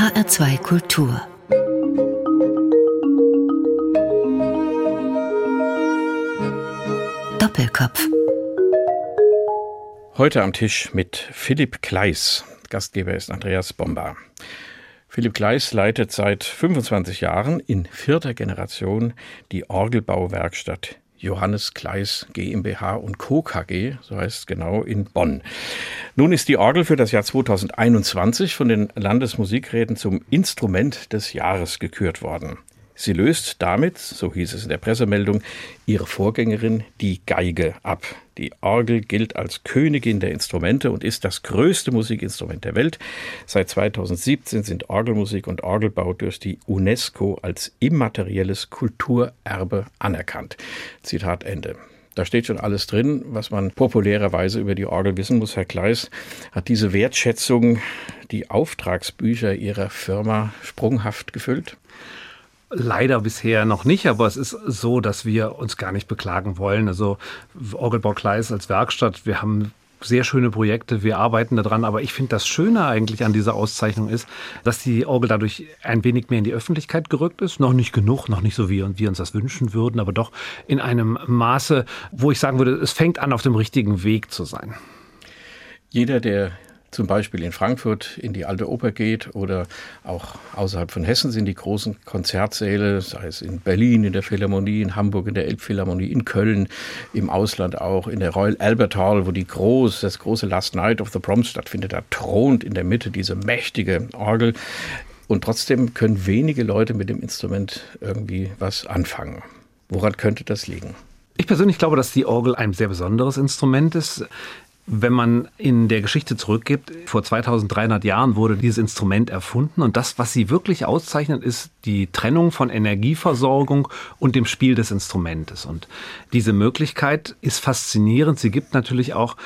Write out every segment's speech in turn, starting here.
HR2 Kultur Doppelkopf Heute am Tisch mit Philipp Kleis. Gastgeber ist Andreas Bomba. Philipp Kleis leitet seit 25 Jahren in vierter Generation die Orgelbauwerkstatt Johannes Kleis GmbH und Co. KG, so heißt es genau, in Bonn. Nun ist die Orgel für das Jahr 2021 von den Landesmusikräten zum Instrument des Jahres gekürt worden. Sie löst damit, so hieß es in der Pressemeldung, ihre Vorgängerin, die Geige, ab. Die Orgel gilt als Königin der Instrumente und ist das größte Musikinstrument der Welt. Seit 2017 sind Orgelmusik und Orgelbau durch die UNESCO als immaterielles Kulturerbe anerkannt. Zitat Ende. Da steht schon alles drin, was man populärerweise über die Orgel wissen muss. Herr Kleis hat diese Wertschätzung die Auftragsbücher Ihrer Firma sprunghaft gefüllt? Leider bisher noch nicht, aber es ist so, dass wir uns gar nicht beklagen wollen. Also Orgelbau Kleis als Werkstatt, wir haben sehr schöne Projekte, wir arbeiten daran, aber ich finde das Schöne eigentlich an dieser Auszeichnung ist, dass die Orgel dadurch ein wenig mehr in die Öffentlichkeit gerückt ist. Noch nicht genug, noch nicht so, wie wir uns das wünschen würden, aber doch in einem Maße, wo ich sagen würde, es fängt an, auf dem richtigen Weg zu sein. Jeder, der zum Beispiel in Frankfurt in die Alte Oper geht oder auch außerhalb von Hessen sind die großen Konzertsäle, sei es in Berlin in der Philharmonie, in Hamburg in der Elbphilharmonie, in Köln, im Ausland auch, in der Royal Albert Hall, wo die groß, das große Last Night of the Proms stattfindet, da thront in der Mitte diese mächtige Orgel. Und trotzdem können wenige Leute mit dem Instrument irgendwie was anfangen. Woran könnte das liegen? Ich persönlich glaube, dass die Orgel ein sehr besonderes Instrument ist. Wenn man in der Geschichte zurückgibt, vor 2300 Jahren wurde dieses Instrument erfunden und das, was sie wirklich auszeichnet, ist die Trennung von Energieversorgung und dem Spiel des Instrumentes. Und diese Möglichkeit ist faszinierend. Sie gibt natürlich auch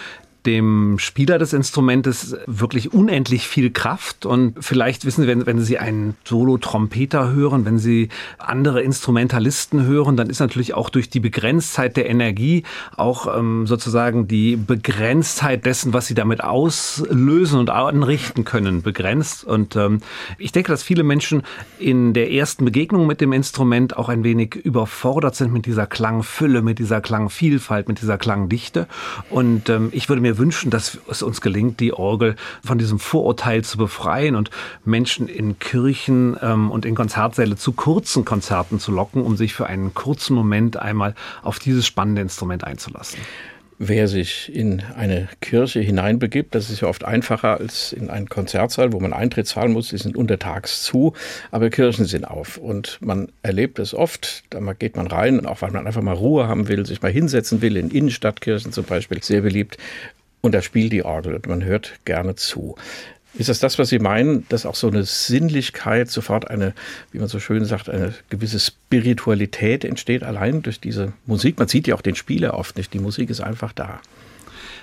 dem Spieler des Instrumentes wirklich unendlich viel Kraft. Und vielleicht wissen Sie, wenn, wenn Sie einen Solo-Trompeter hören, wenn Sie andere Instrumentalisten hören, dann ist natürlich auch durch die Begrenztheit der Energie auch ähm, sozusagen die Begrenztheit dessen, was Sie damit auslösen und anrichten können, begrenzt. Und ähm, ich denke, dass viele Menschen in der ersten Begegnung mit dem Instrument auch ein wenig überfordert sind mit dieser Klangfülle, mit dieser Klangvielfalt, mit dieser Klangdichte. Und ähm, ich würde mir wünschen, dass es uns gelingt, die Orgel von diesem Vorurteil zu befreien und Menschen in Kirchen ähm, und in Konzertsäle zu kurzen Konzerten zu locken, um sich für einen kurzen Moment einmal auf dieses spannende Instrument einzulassen. Wer sich in eine Kirche hineinbegibt, das ist ja oft einfacher als in einen Konzertsaal, wo man Eintritt zahlen muss, die sind untertags zu, aber Kirchen sind auf. Und man erlebt es oft, da geht man rein, auch weil man einfach mal Ruhe haben will, sich mal hinsetzen will, in Innenstadtkirchen zum Beispiel, sehr beliebt, und da spielt die Orgel und man hört gerne zu. Ist das das, was Sie meinen, dass auch so eine Sinnlichkeit, sofort eine, wie man so schön sagt, eine gewisse Spiritualität entsteht, allein durch diese Musik? Man sieht ja auch den Spieler oft nicht, die Musik ist einfach da.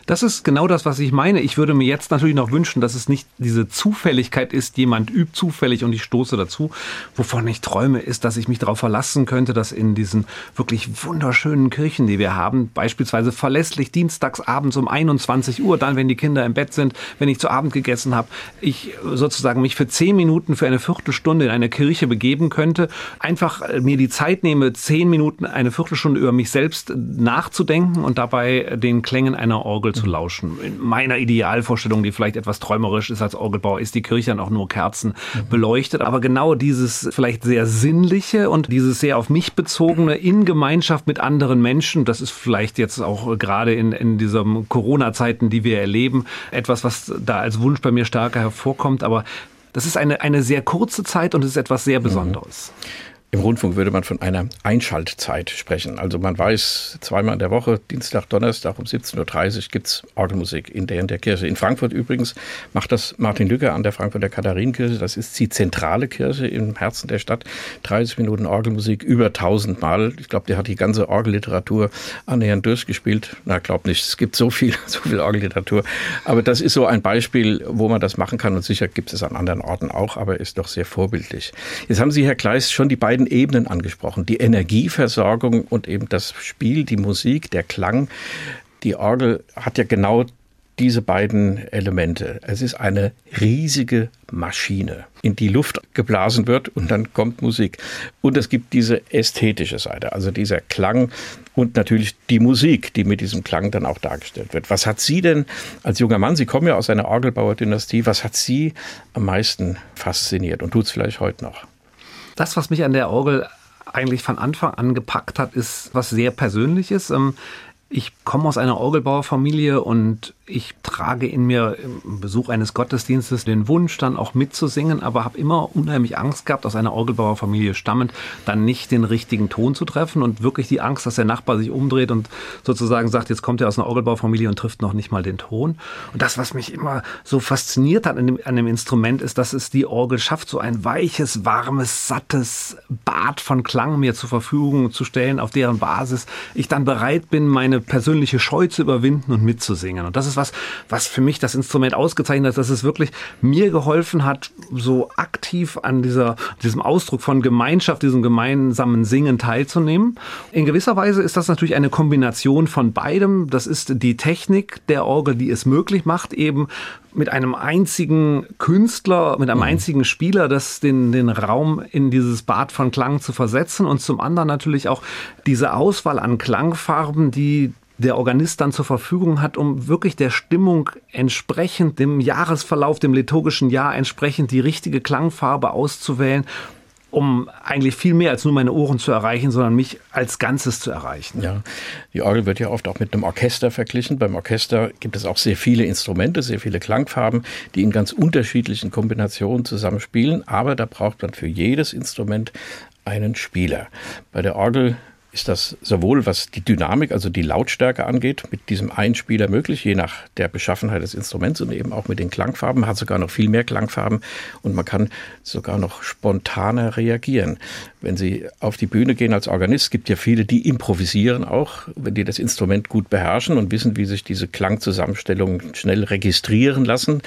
Das ist genau das, was ich meine. Ich würde mir jetzt natürlich noch wünschen, dass es nicht diese Zufälligkeit ist, jemand übt zufällig und ich stoße dazu. Wovon ich träume, ist, dass ich mich darauf verlassen könnte, dass in diesen wirklich wunderschönen Kirchen, die wir haben, beispielsweise verlässlich dienstags abends um 21 Uhr, dann, wenn die Kinder im Bett sind, wenn ich zu Abend gegessen habe, ich sozusagen mich für zehn Minuten, für eine Viertelstunde in eine Kirche begeben könnte, einfach mir die Zeit nehme, zehn Minuten, eine Viertelstunde über mich selbst nachzudenken und dabei den Klängen einer Orgel Orgel zu lauschen. In meiner Idealvorstellung, die vielleicht etwas träumerisch ist als Orgelbauer, ist die Kirche dann auch nur Kerzen beleuchtet. Aber genau dieses vielleicht sehr sinnliche und dieses sehr auf mich bezogene in Gemeinschaft mit anderen Menschen, das ist vielleicht jetzt auch gerade in, in diesen Corona-Zeiten, die wir erleben, etwas, was da als Wunsch bei mir stärker hervorkommt. Aber das ist eine, eine sehr kurze Zeit und es ist etwas sehr Besonderes. Mhm. Im Rundfunk würde man von einer Einschaltzeit sprechen. Also man weiß, zweimal in der Woche, Dienstag, Donnerstag um 17.30 Uhr gibt's Orgelmusik in der in der Kirche. In Frankfurt übrigens macht das Martin Lücker an der Frankfurter Katharinenkirche. Das ist die zentrale Kirche im Herzen der Stadt. 30 Minuten Orgelmusik, über 1000 Mal. Ich glaube, der hat die ganze Orgelliteratur annähernd durchgespielt. Na, glaub nicht. Es gibt so viel, so viel Orgelliteratur. Aber das ist so ein Beispiel, wo man das machen kann. Und sicher gibt es an anderen Orten auch, aber ist doch sehr vorbildlich. Jetzt haben Sie, Herr Kleis, schon die beiden beiden Ebenen angesprochen. Die Energieversorgung und eben das Spiel, die Musik, der Klang. Die Orgel hat ja genau diese beiden Elemente. Es ist eine riesige Maschine in die Luft geblasen wird und dann kommt Musik. Und es gibt diese ästhetische Seite, also dieser Klang und natürlich die Musik, die mit diesem Klang dann auch dargestellt wird. Was hat Sie denn als junger Mann, Sie kommen ja aus einer Orgelbauerdynastie, was hat Sie am meisten fasziniert und tut es vielleicht heute noch? Das, was mich an der Orgel eigentlich von Anfang an gepackt hat, ist was sehr Persönliches. Ähm, ich komme aus einer Orgelbauerfamilie und ich trage in mir im Besuch eines Gottesdienstes den Wunsch, dann auch mitzusingen, aber habe immer unheimlich Angst gehabt, aus einer Orgelbauerfamilie stammend, dann nicht den richtigen Ton zu treffen und wirklich die Angst, dass der Nachbar sich umdreht und sozusagen sagt, jetzt kommt er aus einer Orgelbauerfamilie und trifft noch nicht mal den Ton. Und das, was mich immer so fasziniert hat an dem, an dem Instrument, ist, dass es die Orgel schafft, so ein weiches, warmes, sattes Bad von Klang mir zur Verfügung zu stellen, auf deren Basis ich dann bereit bin, meine persönliche Scheu zu überwinden und mitzusingen. Und das ist was, was für mich das Instrument ausgezeichnet hat, dass es wirklich mir geholfen hat, so aktiv an dieser, diesem Ausdruck von Gemeinschaft, diesem gemeinsamen Singen teilzunehmen. In gewisser Weise ist das natürlich eine Kombination von beidem. Das ist die Technik der Orgel, die es möglich macht, eben mit einem einzigen Künstler, mit einem mhm. einzigen Spieler, das den, den Raum in dieses Bad von Klang zu versetzen und zum anderen natürlich auch diese Auswahl an Klangfarben, die der Organist dann zur Verfügung hat, um wirklich der Stimmung entsprechend, dem Jahresverlauf, dem liturgischen Jahr entsprechend die richtige Klangfarbe auszuwählen um eigentlich viel mehr als nur meine Ohren zu erreichen, sondern mich als Ganzes zu erreichen. Ja, die Orgel wird ja oft auch mit einem Orchester verglichen. Beim Orchester gibt es auch sehr viele Instrumente, sehr viele Klangfarben, die in ganz unterschiedlichen Kombinationen zusammenspielen. Aber da braucht man für jedes Instrument einen Spieler. Bei der Orgel ist das sowohl was die Dynamik, also die Lautstärke angeht, mit diesem Einspieler möglich, je nach der Beschaffenheit des Instruments und eben auch mit den Klangfarben, hat sogar noch viel mehr Klangfarben und man kann sogar noch spontaner reagieren. Wenn Sie auf die Bühne gehen als Organist, gibt ja viele, die improvisieren auch, wenn die das Instrument gut beherrschen und wissen, wie sich diese Klangzusammenstellungen schnell registrieren lassen,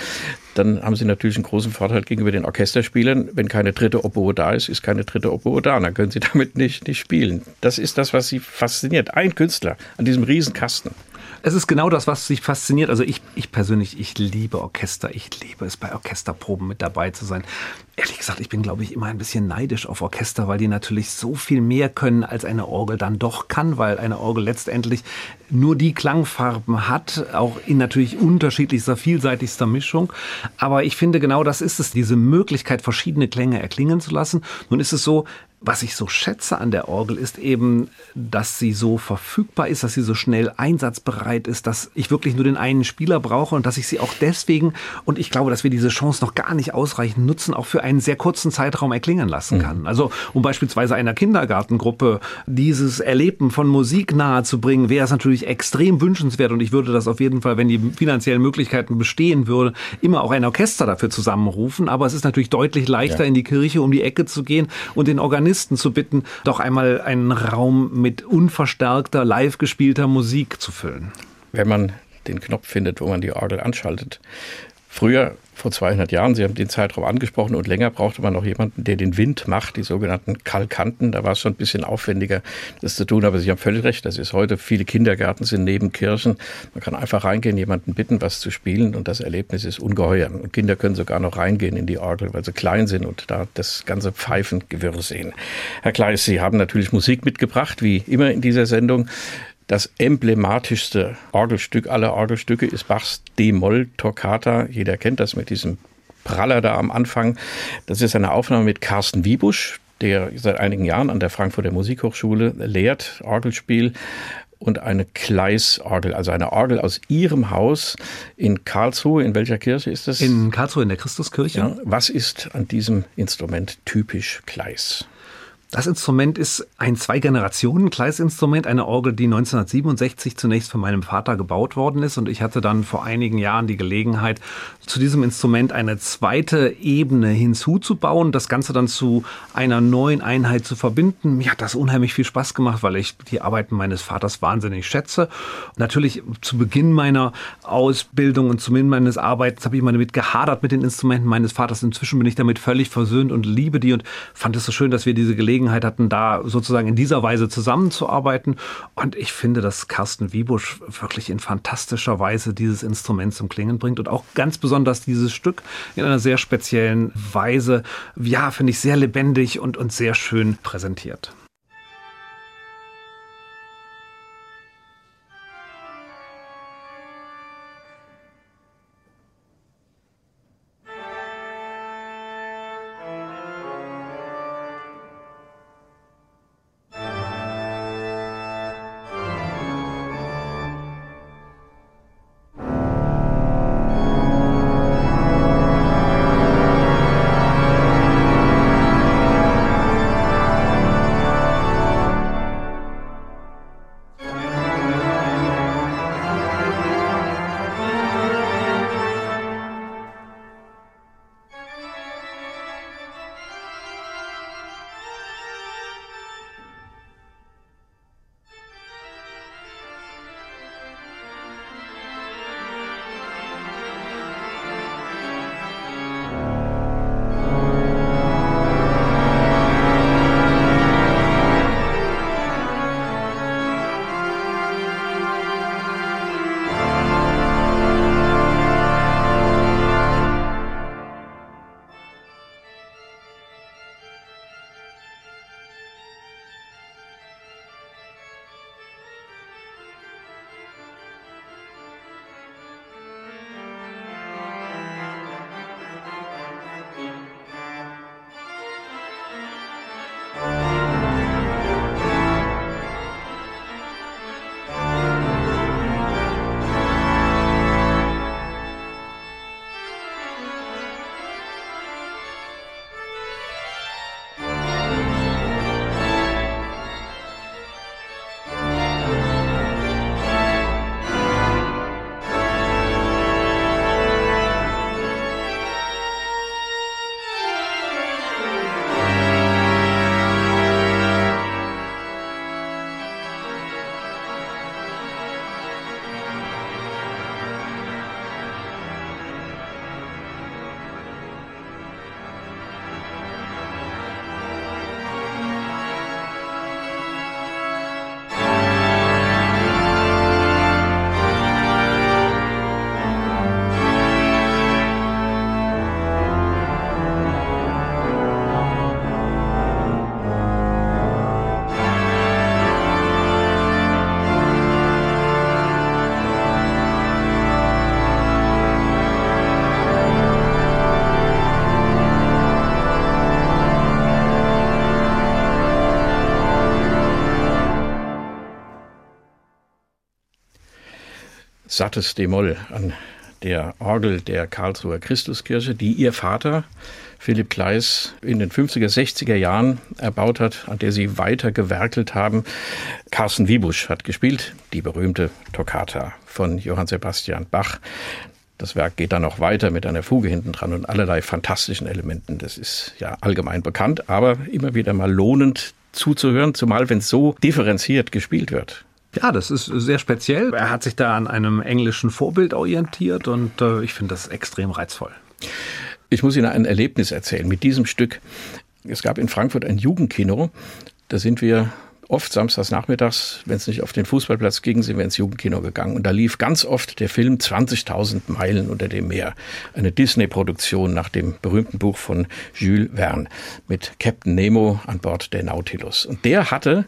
dann haben Sie natürlich einen großen Vorteil gegenüber den Orchesterspielern. Wenn keine dritte Oboe da ist, ist keine dritte Oboe da. Dann können Sie damit nicht, nicht spielen. Das ist das, was Sie fasziniert. Ein Künstler an diesem Riesenkasten. Es ist genau das, was sich fasziniert. Also ich, ich persönlich, ich liebe Orchester. Ich liebe es, bei Orchesterproben mit dabei zu sein. Ehrlich gesagt, ich bin, glaube ich, immer ein bisschen neidisch auf Orchester, weil die natürlich so viel mehr können, als eine Orgel dann doch kann, weil eine Orgel letztendlich nur die Klangfarben hat, auch in natürlich unterschiedlichster, vielseitigster Mischung. Aber ich finde, genau das ist es, diese Möglichkeit, verschiedene Klänge erklingen zu lassen. Nun ist es so, was ich so schätze an der Orgel ist eben, dass sie so verfügbar ist, dass sie so schnell einsatzbereit ist, dass ich wirklich nur den einen Spieler brauche und dass ich sie auch deswegen, und ich glaube, dass wir diese Chance noch gar nicht ausreichend nutzen, auch für einen sehr kurzen Zeitraum erklingen lassen kann. Mhm. Also um beispielsweise einer Kindergartengruppe dieses Erleben von Musik nahe zu bringen, wäre es natürlich extrem wünschenswert und ich würde das auf jeden Fall, wenn die finanziellen Möglichkeiten bestehen würde, immer auch ein Orchester dafür zusammenrufen. Aber es ist natürlich deutlich leichter, ja. in die Kirche um die Ecke zu gehen und den Organisten Komponisten zu bitten, doch einmal einen Raum mit unverstärkter, live gespielter Musik zu füllen. Wenn man den Knopf findet, wo man die Orgel anschaltet. Früher vor 200 Jahren, Sie haben den Zeitraum angesprochen und länger brauchte man noch jemanden, der den Wind macht, die sogenannten Kalkanten. Da war es schon ein bisschen aufwendiger, das zu tun. Aber Sie haben völlig recht, das ist heute, viele Kindergärten sind neben Kirchen. Man kann einfach reingehen, jemanden bitten, was zu spielen und das Erlebnis ist ungeheuer. Und Kinder können sogar noch reingehen in die Orgel, weil sie klein sind und da das ganze Pfeifengewirr sehen. Herr Kleis, Sie haben natürlich Musik mitgebracht, wie immer in dieser Sendung. Das emblematischste Orgelstück aller Orgelstücke ist Bachs D-Moll-Toccata. Jeder kennt das mit diesem Praller da am Anfang. Das ist eine Aufnahme mit Carsten Wiebusch, der seit einigen Jahren an der Frankfurter Musikhochschule lehrt, Orgelspiel und eine Kleisorgel, also eine Orgel aus ihrem Haus in Karlsruhe. In welcher Kirche ist das? In Karlsruhe in der Christuskirche. Ja, was ist an diesem Instrument typisch Kleis? Das Instrument ist ein Zwei-Generationen-Kleisinstrument, eine Orgel, die 1967 zunächst von meinem Vater gebaut worden ist. Und ich hatte dann vor einigen Jahren die Gelegenheit, zu diesem Instrument eine zweite Ebene hinzuzubauen, das Ganze dann zu einer neuen Einheit zu verbinden. Mir hat das unheimlich viel Spaß gemacht, weil ich die Arbeiten meines Vaters wahnsinnig schätze. Natürlich zu Beginn meiner Ausbildung und zu Beginn meines Arbeitens habe ich mal damit gehadert mit den Instrumenten meines Vaters. Inzwischen bin ich damit völlig versöhnt und liebe die und fand es so schön, dass wir diese Gelegenheit Gelegenheit hatten, da sozusagen in dieser Weise zusammenzuarbeiten. Und ich finde, dass Carsten Wiebusch wirklich in fantastischer Weise dieses Instrument zum Klingen bringt und auch ganz besonders dieses Stück in einer sehr speziellen Weise, ja, finde ich sehr lebendig und, und sehr schön präsentiert. Sattes D-Moll an der Orgel der Karlsruher Christuskirche, die ihr Vater Philipp Kleis in den 50er, 60er Jahren erbaut hat, an der sie weiter gewerkelt haben. Carsten Wiebusch hat gespielt, die berühmte Toccata von Johann Sebastian Bach. Das Werk geht dann noch weiter mit einer Fuge hinten dran und allerlei fantastischen Elementen. Das ist ja allgemein bekannt, aber immer wieder mal lohnend zuzuhören, zumal wenn es so differenziert gespielt wird. Ja, das ist sehr speziell. Er hat sich da an einem englischen Vorbild orientiert und äh, ich finde das extrem reizvoll. Ich muss Ihnen ein Erlebnis erzählen mit diesem Stück. Es gab in Frankfurt ein Jugendkino. Da sind wir oft samstags nachmittags, wenn es nicht auf den Fußballplatz ging, sind wir ins Jugendkino gegangen. Und da lief ganz oft der Film 20.000 Meilen unter dem Meer. Eine Disney-Produktion nach dem berühmten Buch von Jules Verne mit Captain Nemo an Bord der Nautilus. Und der hatte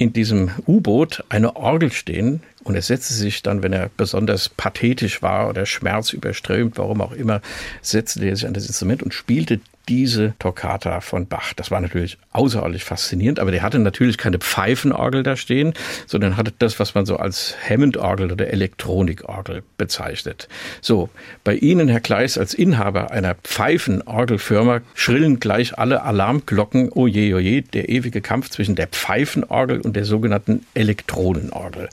in diesem U-Boot eine Orgel stehen und er setzte sich dann, wenn er besonders pathetisch war oder Schmerz überströmt, warum auch immer, setzte er sich an das Instrument und spielte diese Toccata von Bach. Das war natürlich außerordentlich faszinierend, aber der hatte natürlich keine Pfeifenorgel da stehen, sondern hatte das, was man so als Hammond-Orgel oder Elektronikorgel bezeichnet. So, bei Ihnen, Herr Kleis, als Inhaber einer Pfeifenorgelfirma schrillen gleich alle Alarmglocken, oje, oje, der ewige Kampf zwischen der Pfeifenorgel und der sogenannten Elektronenorgel.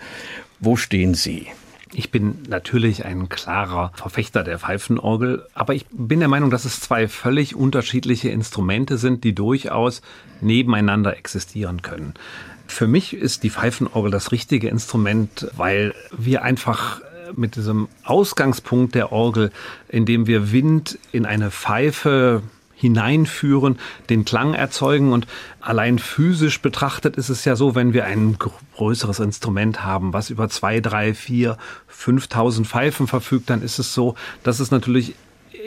Wo stehen Sie? Ich bin natürlich ein klarer Verfechter der Pfeifenorgel, aber ich bin der Meinung, dass es zwei völlig unterschiedliche Instrumente sind, die durchaus nebeneinander existieren können. Für mich ist die Pfeifenorgel das richtige Instrument, weil wir einfach mit diesem Ausgangspunkt der Orgel, in dem wir Wind in eine Pfeife hineinführen, den Klang erzeugen. Und allein physisch betrachtet ist es ja so, wenn wir ein größeres Instrument haben, was über zwei, drei, vier, 5000 Pfeifen verfügt, dann ist es so, dass es natürlich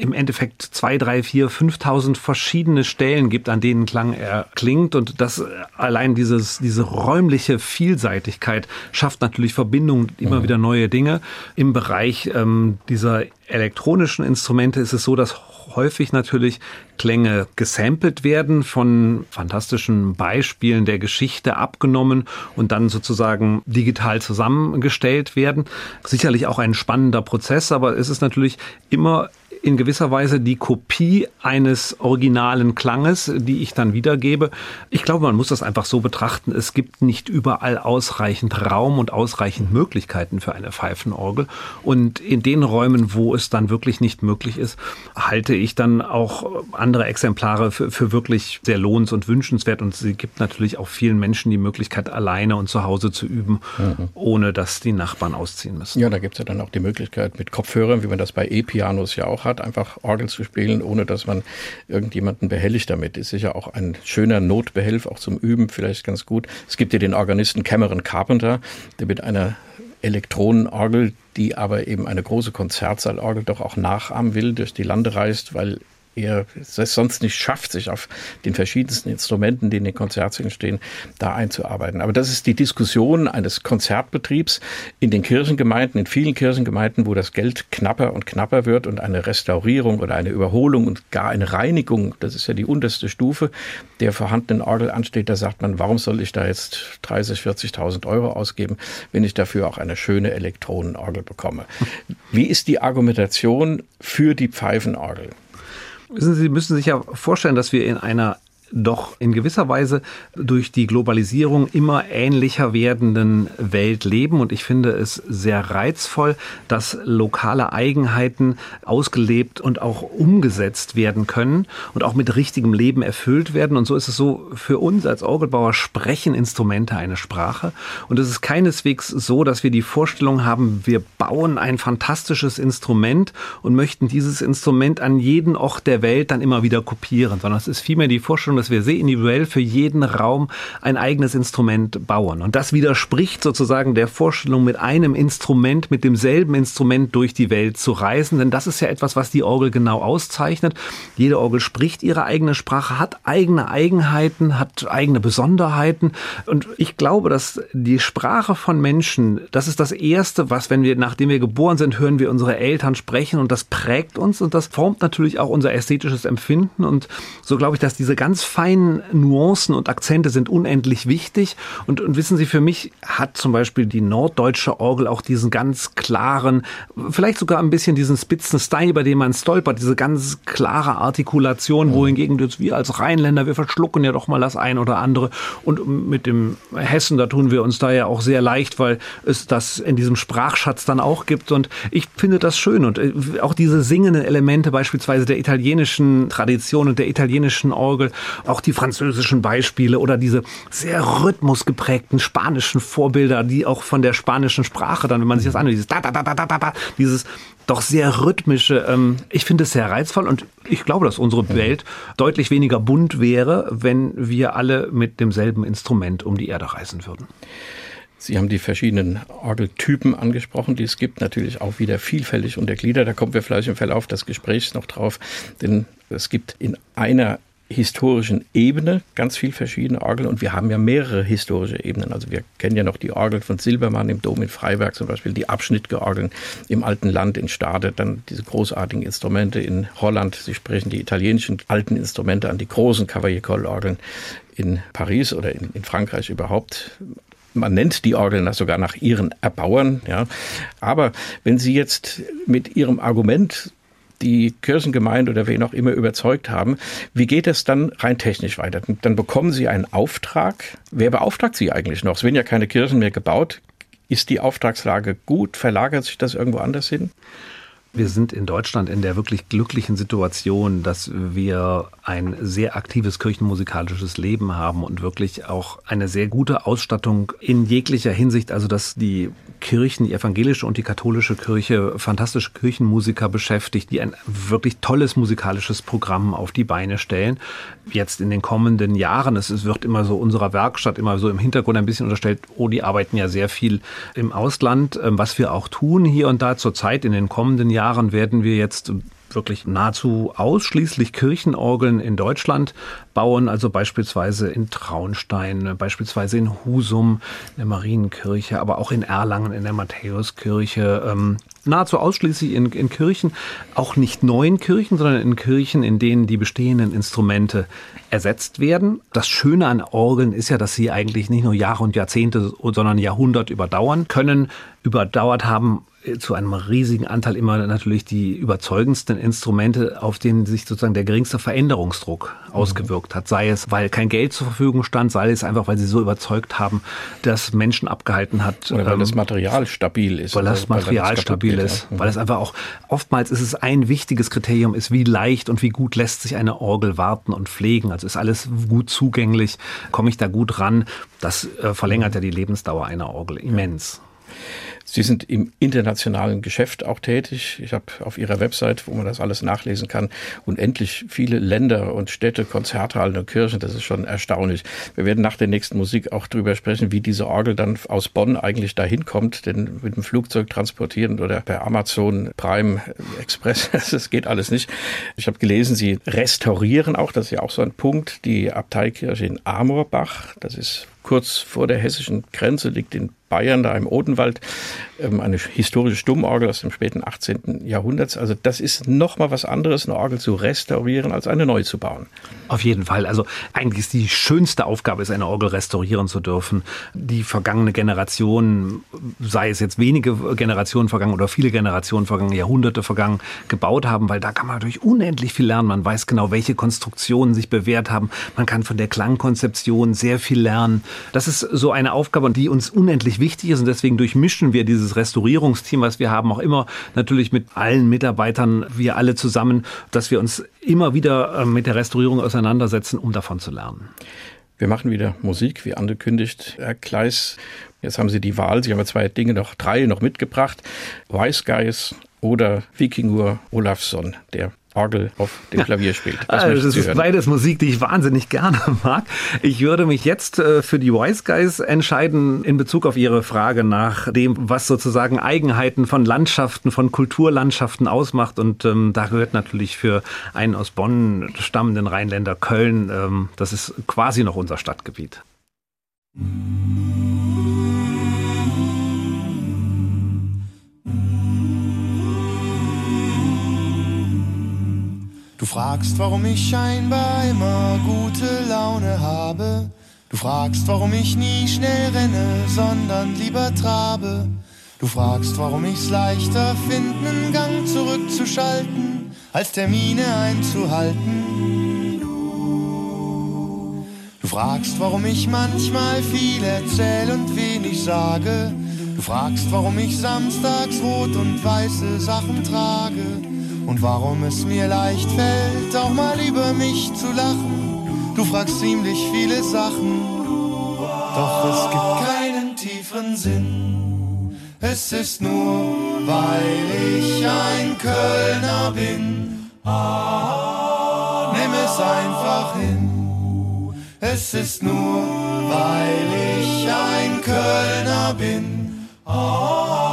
im Endeffekt zwei, drei, vier, 5000 verschiedene Stellen gibt, an denen Klang erklingt und das allein dieses, diese räumliche Vielseitigkeit schafft natürlich Verbindungen, immer mhm. wieder neue Dinge. Im Bereich ähm, dieser elektronischen Instrumente ist es so, dass häufig natürlich Klänge gesampelt werden, von fantastischen Beispielen der Geschichte abgenommen und dann sozusagen digital zusammengestellt werden. Sicherlich auch ein spannender Prozess, aber es ist natürlich immer in gewisser Weise die Kopie eines originalen Klanges, die ich dann wiedergebe. Ich glaube, man muss das einfach so betrachten. Es gibt nicht überall ausreichend Raum und ausreichend Möglichkeiten für eine Pfeifenorgel. Und in den Räumen, wo es dann wirklich nicht möglich ist, halte ich dann auch andere Exemplare für, für wirklich sehr lohnens- und wünschenswert. Und sie gibt natürlich auch vielen Menschen die Möglichkeit, alleine und zu Hause zu üben, mhm. ohne dass die Nachbarn ausziehen müssen. Ja, da gibt es ja dann auch die Möglichkeit mit Kopfhörern, wie man das bei E-Pianos ja auch hat hat, einfach Orgel zu spielen, ohne dass man irgendjemanden behelligt damit. Ist sicher auch ein schöner Notbehelf, auch zum Üben vielleicht ganz gut. Es gibt ja den Organisten Cameron Carpenter, der mit einer Elektronenorgel, die aber eben eine große Konzertsaalorgel doch auch nachahmen will, durch die Lande reist, weil er es sonst nicht schafft, sich auf den verschiedensten Instrumenten, die in den Konzertsälen stehen, da einzuarbeiten. Aber das ist die Diskussion eines Konzertbetriebs in den Kirchengemeinden, in vielen Kirchengemeinden, wo das Geld knapper und knapper wird und eine Restaurierung oder eine Überholung und gar eine Reinigung, das ist ja die unterste Stufe der vorhandenen Orgel ansteht, da sagt man, warum soll ich da jetzt 30, 40.000 Euro ausgeben, wenn ich dafür auch eine schöne Elektronenorgel bekomme? Wie ist die Argumentation für die Pfeifenorgel? Wissen Sie, Sie müssen sich ja vorstellen, dass wir in einer doch in gewisser Weise durch die Globalisierung immer ähnlicher werdenden Welt leben. Und ich finde es sehr reizvoll, dass lokale Eigenheiten ausgelebt und auch umgesetzt werden können und auch mit richtigem Leben erfüllt werden. Und so ist es so, für uns als Orgelbauer sprechen Instrumente eine Sprache. Und es ist keineswegs so, dass wir die Vorstellung haben, wir bauen ein fantastisches Instrument und möchten dieses Instrument an jeden Ort der Welt dann immer wieder kopieren, sondern es ist vielmehr die Vorstellung, dass wir sehr individuell für jeden Raum ein eigenes Instrument bauen. Und das widerspricht sozusagen der Vorstellung, mit einem Instrument, mit demselben Instrument durch die Welt zu reisen. Denn das ist ja etwas, was die Orgel genau auszeichnet. Jede Orgel spricht ihre eigene Sprache, hat eigene Eigenheiten, hat eigene Besonderheiten. Und ich glaube, dass die Sprache von Menschen, das ist das Erste, was, wenn wir, nachdem wir geboren sind, hören wir unsere Eltern sprechen und das prägt uns und das formt natürlich auch unser ästhetisches Empfinden. Und so glaube ich, dass diese ganz feinen Nuancen und Akzente sind unendlich wichtig. Und, und wissen Sie, für mich hat zum Beispiel die norddeutsche Orgel auch diesen ganz klaren, vielleicht sogar ein bisschen diesen spitzen Style, bei dem man stolpert, diese ganz klare Artikulation, wohingegen jetzt wir als Rheinländer, wir verschlucken ja doch mal das ein oder andere. Und mit dem Hessen, da tun wir uns da ja auch sehr leicht, weil es das in diesem Sprachschatz dann auch gibt. Und ich finde das schön. Und äh, auch diese singenden Elemente beispielsweise der italienischen Tradition und der italienischen Orgel auch die französischen Beispiele oder diese sehr rhythmusgeprägten spanischen Vorbilder, die auch von der spanischen Sprache dann, wenn man sich das anhört, dieses da, da, da, da, da, da, dieses doch sehr rhythmische. Ähm, ich finde es sehr reizvoll und ich glaube, dass unsere Welt deutlich weniger bunt wäre, wenn wir alle mit demselben Instrument um die Erde reisen würden. Sie haben die verschiedenen Orgeltypen angesprochen, die es gibt, natürlich auch wieder vielfältig untergliedert. Da kommen wir vielleicht im Verlauf des Gesprächs noch drauf, denn es gibt in einer historischen Ebene ganz viel verschiedene Orgeln und wir haben ja mehrere historische Ebenen. Also wir kennen ja noch die Orgel von Silbermann im Dom in Freiberg zum Beispiel, die Abschnittgeorgeln im alten Land in Stade, dann diese großartigen Instrumente in Holland. Sie sprechen die italienischen alten Instrumente an, die großen Cavaillé-Orgeln in Paris oder in, in Frankreich überhaupt man nennt die Orgeln sogar nach ihren Erbauern, ja. Aber wenn Sie jetzt mit Ihrem Argument die Kirchengemeinde oder wen auch immer überzeugt haben. Wie geht es dann rein technisch weiter? Dann bekommen Sie einen Auftrag. Wer beauftragt Sie eigentlich noch? Es werden ja keine Kirchen mehr gebaut. Ist die Auftragslage gut? Verlagert sich das irgendwo anders hin? Wir sind in Deutschland in der wirklich glücklichen Situation, dass wir ein sehr aktives kirchenmusikalisches Leben haben und wirklich auch eine sehr gute Ausstattung in jeglicher Hinsicht. Also, dass die Kirchen, die evangelische und die katholische Kirche, fantastische Kirchenmusiker beschäftigt, die ein wirklich tolles musikalisches Programm auf die Beine stellen. Jetzt in den kommenden Jahren, es wird immer so unserer Werkstatt immer so im Hintergrund ein bisschen unterstellt, oh, die arbeiten ja sehr viel im Ausland, ähm, was wir auch tun hier und da zurzeit in den kommenden Jahren Jahren werden wir jetzt wirklich nahezu ausschließlich Kirchenorgeln in Deutschland bauen, also beispielsweise in Traunstein, beispielsweise in Husum, in der Marienkirche, aber auch in Erlangen, in der Matthäuskirche, ähm, nahezu ausschließlich in, in Kirchen, auch nicht neuen Kirchen, sondern in Kirchen, in denen die bestehenden Instrumente ersetzt werden. Das Schöne an Orgeln ist ja, dass sie eigentlich nicht nur Jahre und Jahrzehnte, sondern Jahrhundert überdauern können, überdauert haben zu einem riesigen Anteil immer natürlich die überzeugendsten Instrumente, auf denen sich sozusagen der geringste Veränderungsdruck mhm. ausgewirkt hat. Sei es, weil kein Geld zur Verfügung stand, sei es einfach, weil sie so überzeugt haben, dass Menschen abgehalten hat. Oder weil ähm, das Material stabil ist. Weil das Material weil das stabil ist. Ja. Weil es einfach auch, oftmals ist es ein wichtiges Kriterium, ist wie leicht und wie gut lässt sich eine Orgel warten und pflegen. Also ist alles gut zugänglich, komme ich da gut ran. Das äh, verlängert ja die Lebensdauer einer Orgel immens. Sie sind im internationalen Geschäft auch tätig. Ich habe auf Ihrer Website, wo man das alles nachlesen kann, unendlich viele Länder und Städte, Konzerthallen und Kirchen. Das ist schon erstaunlich. Wir werden nach der nächsten Musik auch darüber sprechen, wie diese Orgel dann aus Bonn eigentlich dahin kommt. Denn mit dem Flugzeug transportieren oder per Amazon Prime Express, das geht alles nicht. Ich habe gelesen, Sie restaurieren auch, das ist ja auch so ein Punkt, die Abteikirche in Amorbach. Das ist kurz vor der hessischen Grenze, liegt in Bayern, da im Odenwald, ähm, eine historische Stummorgel aus dem späten 18. Jahrhundert. Also das ist noch mal was anderes, eine Orgel zu restaurieren, als eine neu zu bauen. Auf jeden Fall. Also eigentlich ist die schönste Aufgabe, ist eine Orgel restaurieren zu dürfen. Die vergangene Generation, sei es jetzt wenige Generationen vergangen oder viele Generationen vergangen, Jahrhunderte vergangen, gebaut haben, weil da kann man natürlich unendlich viel lernen. Man weiß genau, welche Konstruktionen sich bewährt haben. Man kann von der Klangkonzeption sehr viel lernen. Das ist so eine Aufgabe, die uns unendlich wichtig ist und deswegen durchmischen wir dieses Restaurierungsteam, was wir haben, auch immer natürlich mit allen Mitarbeitern, wir alle zusammen, dass wir uns immer wieder äh, mit der Restaurierung auseinandersetzen, um davon zu lernen. Wir machen wieder Musik, wie angekündigt. Herr Kleis, jetzt haben Sie die Wahl. Sie haben ja zwei Dinge noch, drei noch mitgebracht. Wise Guys oder Vikingur Olafsson, der Orgel auf dem Klavier spielt. Was also das ist beides Musik, die ich wahnsinnig gerne mag. Ich würde mich jetzt äh, für die Wise Guys entscheiden in Bezug auf Ihre Frage nach dem, was sozusagen Eigenheiten von Landschaften, von Kulturlandschaften ausmacht. Und ähm, da gehört natürlich für einen aus Bonn stammenden Rheinländer Köln, ähm, das ist quasi noch unser Stadtgebiet. Du fragst, warum ich scheinbar immer gute Laune habe. Du fragst, warum ich nie schnell renne, sondern lieber trabe. Du fragst, warum ich's leichter finde, einen Gang zurückzuschalten, als Termine einzuhalten. Du fragst, warum ich manchmal viel erzähl und wenig sage. Du fragst, warum ich samstags rot und weiße Sachen trage und warum es mir leicht fällt, auch mal über mich zu lachen. Du fragst ziemlich viele Sachen, doch es gibt keinen tieferen Sinn. Es ist nur, weil ich ein Kölner bin. Nimm es einfach hin. Es ist nur, weil ich ein Kölner bin. Ah,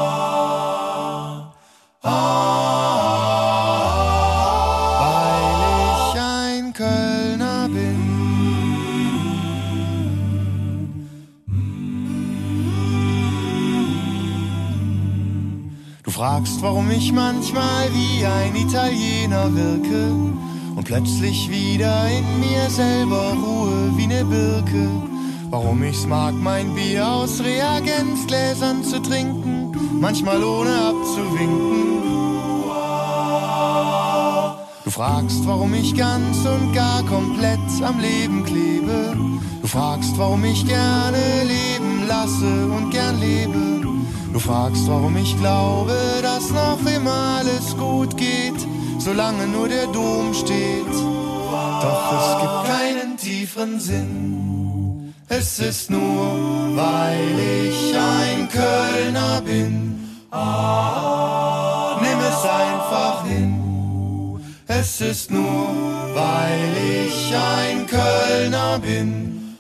fragst, warum ich manchmal wie ein Italiener wirke und plötzlich wieder in mir selber ruhe wie ne Birke. Warum ich's mag, mein Bier aus Reagenzgläsern zu trinken, manchmal ohne abzuwinken. Du fragst, warum ich ganz und gar komplett am Leben klebe. Du fragst, warum ich gerne leben lasse und gern lebe. Du fragst, warum ich glaube, dass noch immer alles gut geht, solange nur der Dom steht. Doch es gibt keinen tieferen Sinn. Es ist nur, weil ich ein Kölner bin. Nimm es einfach hin. Es ist nur, weil ich ein Kölner bin.